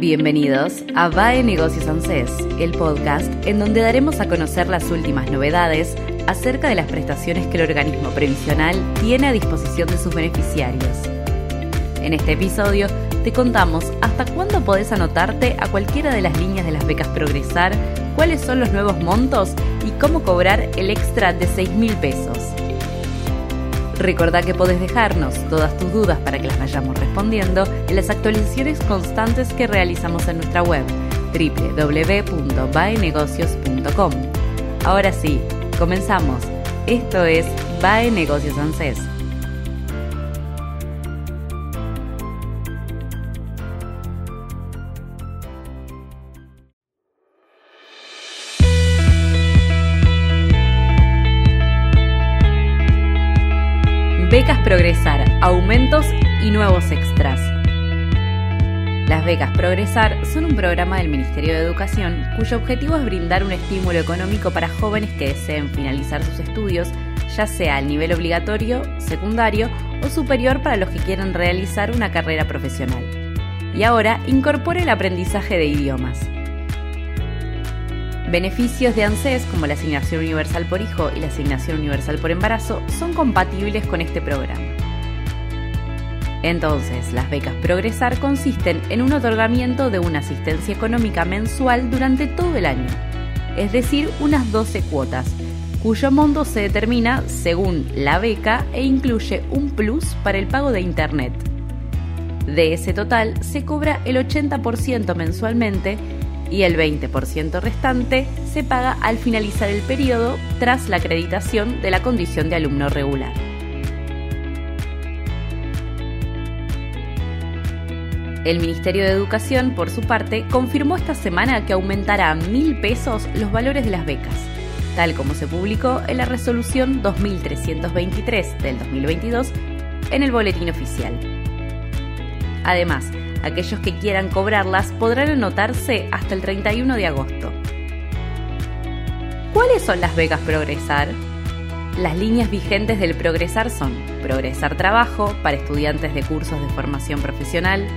Bienvenidos a VAE Negocios ANSES, el podcast en donde daremos a conocer las últimas novedades acerca de las prestaciones que el organismo previsional tiene a disposición de sus beneficiarios. En este episodio te contamos hasta cuándo podés anotarte a cualquiera de las líneas de las becas Progresar, cuáles son los nuevos montos y cómo cobrar el extra de 6 mil pesos. Recordá que podés dejarnos todas tus dudas para que las vayamos respondiendo en las actualizaciones constantes que realizamos en nuestra web www.baenegocios.com. Ahora sí, comenzamos. Esto es Bae Negocios ANSES. Becas Progresar, aumentos y nuevos extras. Las becas Progresar son un programa del Ministerio de Educación cuyo objetivo es brindar un estímulo económico para jóvenes que deseen finalizar sus estudios, ya sea al nivel obligatorio, secundario o superior para los que quieran realizar una carrera profesional. Y ahora incorpora el aprendizaje de idiomas. Beneficios de ANSES como la asignación universal por hijo y la asignación universal por embarazo son compatibles con este programa. Entonces, las becas Progresar consisten en un otorgamiento de una asistencia económica mensual durante todo el año, es decir, unas 12 cuotas, cuyo monto se determina según la beca e incluye un plus para el pago de Internet. De ese total se cobra el 80% mensualmente y el 20% restante se paga al finalizar el periodo tras la acreditación de la condición de alumno regular. El Ministerio de Educación, por su parte, confirmó esta semana que aumentará a mil pesos los valores de las becas, tal como se publicó en la resolución 2323 del 2022 en el Boletín Oficial. Además, Aquellos que quieran cobrarlas podrán anotarse hasta el 31 de agosto. ¿Cuáles son las becas Progresar? Las líneas vigentes del Progresar son Progresar Trabajo para estudiantes de cursos de formación profesional,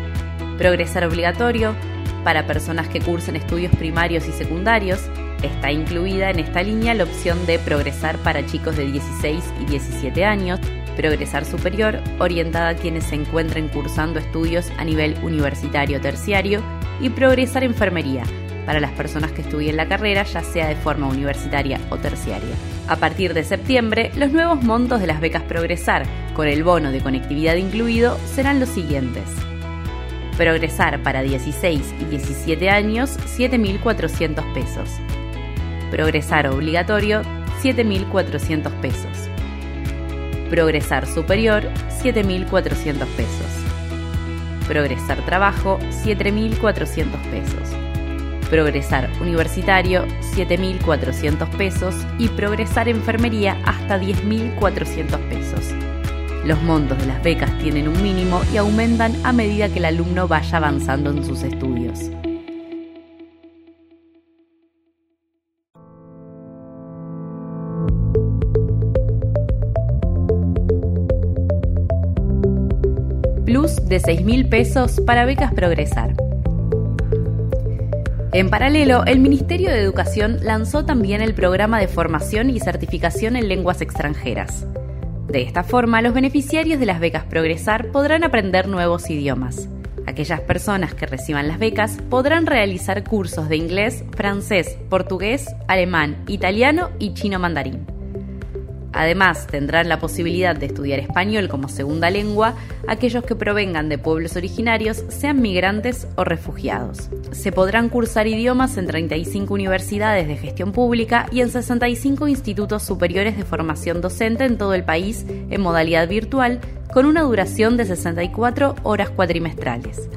Progresar Obligatorio para personas que cursen estudios primarios y secundarios. Está incluida en esta línea la opción de Progresar para chicos de 16 y 17 años, Progresar Superior, orientada a quienes se encuentren cursando estudios a nivel universitario terciario, y Progresar Enfermería, para las personas que estudien la carrera, ya sea de forma universitaria o terciaria. A partir de septiembre, los nuevos montos de las becas Progresar, con el bono de conectividad incluido, serán los siguientes. Progresar para 16 y 17 años, 7.400 pesos. Progresar obligatorio, 7.400 pesos. Progresar Superior, 7.400 pesos. Progresar Trabajo, 7.400 pesos. Progresar Universitario, 7.400 pesos. Y Progresar Enfermería, hasta 10.400 pesos. Los montos de las becas tienen un mínimo y aumentan a medida que el alumno vaya avanzando en sus estudios. De 6 mil pesos para becas Progresar. En paralelo, el Ministerio de Educación lanzó también el programa de formación y certificación en lenguas extranjeras. De esta forma, los beneficiarios de las becas Progresar podrán aprender nuevos idiomas. Aquellas personas que reciban las becas podrán realizar cursos de inglés, francés, portugués, alemán, italiano y chino mandarín. Además, tendrán la posibilidad de estudiar español como segunda lengua aquellos que provengan de pueblos originarios, sean migrantes o refugiados. Se podrán cursar idiomas en 35 universidades de gestión pública y en 65 institutos superiores de formación docente en todo el país en modalidad virtual, con una duración de 64 horas cuatrimestrales.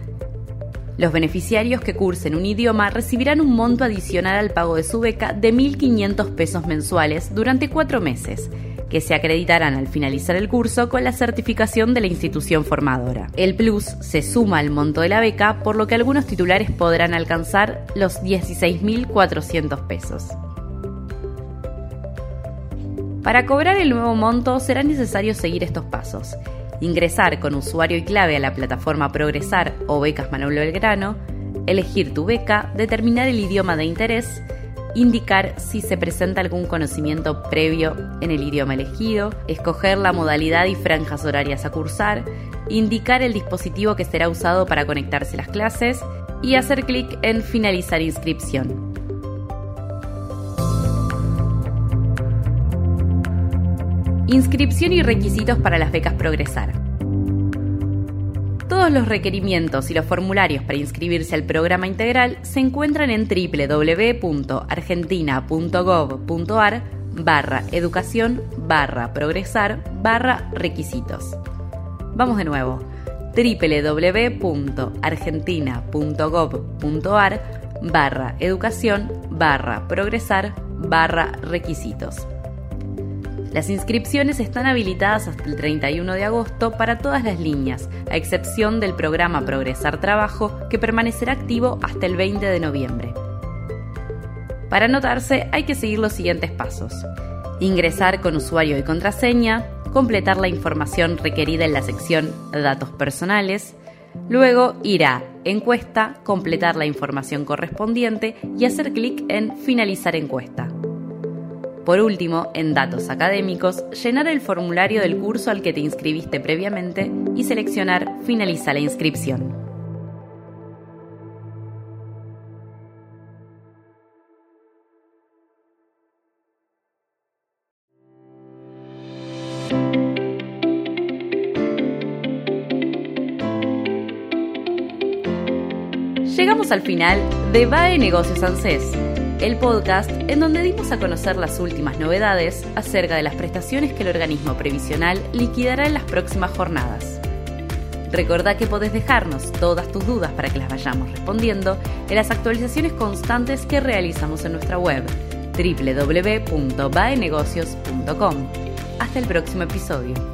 Los beneficiarios que cursen un idioma recibirán un monto adicional al pago de su beca de 1.500 pesos mensuales durante cuatro meses, que se acreditarán al finalizar el curso con la certificación de la institución formadora. El plus se suma al monto de la beca, por lo que algunos titulares podrán alcanzar los 16.400 pesos. Para cobrar el nuevo monto será necesario seguir estos pasos ingresar con usuario y clave a la plataforma Progresar o Becas Manuel Belgrano, elegir tu beca, determinar el idioma de interés, indicar si se presenta algún conocimiento previo en el idioma elegido, escoger la modalidad y franjas horarias a cursar, indicar el dispositivo que será usado para conectarse a las clases y hacer clic en finalizar inscripción. Inscripción y requisitos para las becas Progresar. Todos los requerimientos y los formularios para inscribirse al programa integral se encuentran en www.argentina.gov.ar barra educación barra progresar barra requisitos. Vamos de nuevo www.argentina.gov.ar barra educación barra progresar barra requisitos. Las inscripciones están habilitadas hasta el 31 de agosto para todas las líneas, a excepción del programa Progresar Trabajo, que permanecerá activo hasta el 20 de noviembre. Para anotarse hay que seguir los siguientes pasos. Ingresar con usuario y contraseña, completar la información requerida en la sección Datos personales, luego ir a Encuesta, completar la información correspondiente y hacer clic en Finalizar encuesta. Por último, en datos académicos, llenar el formulario del curso al que te inscribiste previamente y seleccionar Finaliza la inscripción. Llegamos al final de VAE Negocios ANSES el podcast en donde dimos a conocer las últimas novedades acerca de las prestaciones que el organismo previsional liquidará en las próximas jornadas. Recordá que podés dejarnos todas tus dudas para que las vayamos respondiendo en las actualizaciones constantes que realizamos en nuestra web www.baenegocios.com. Hasta el próximo episodio.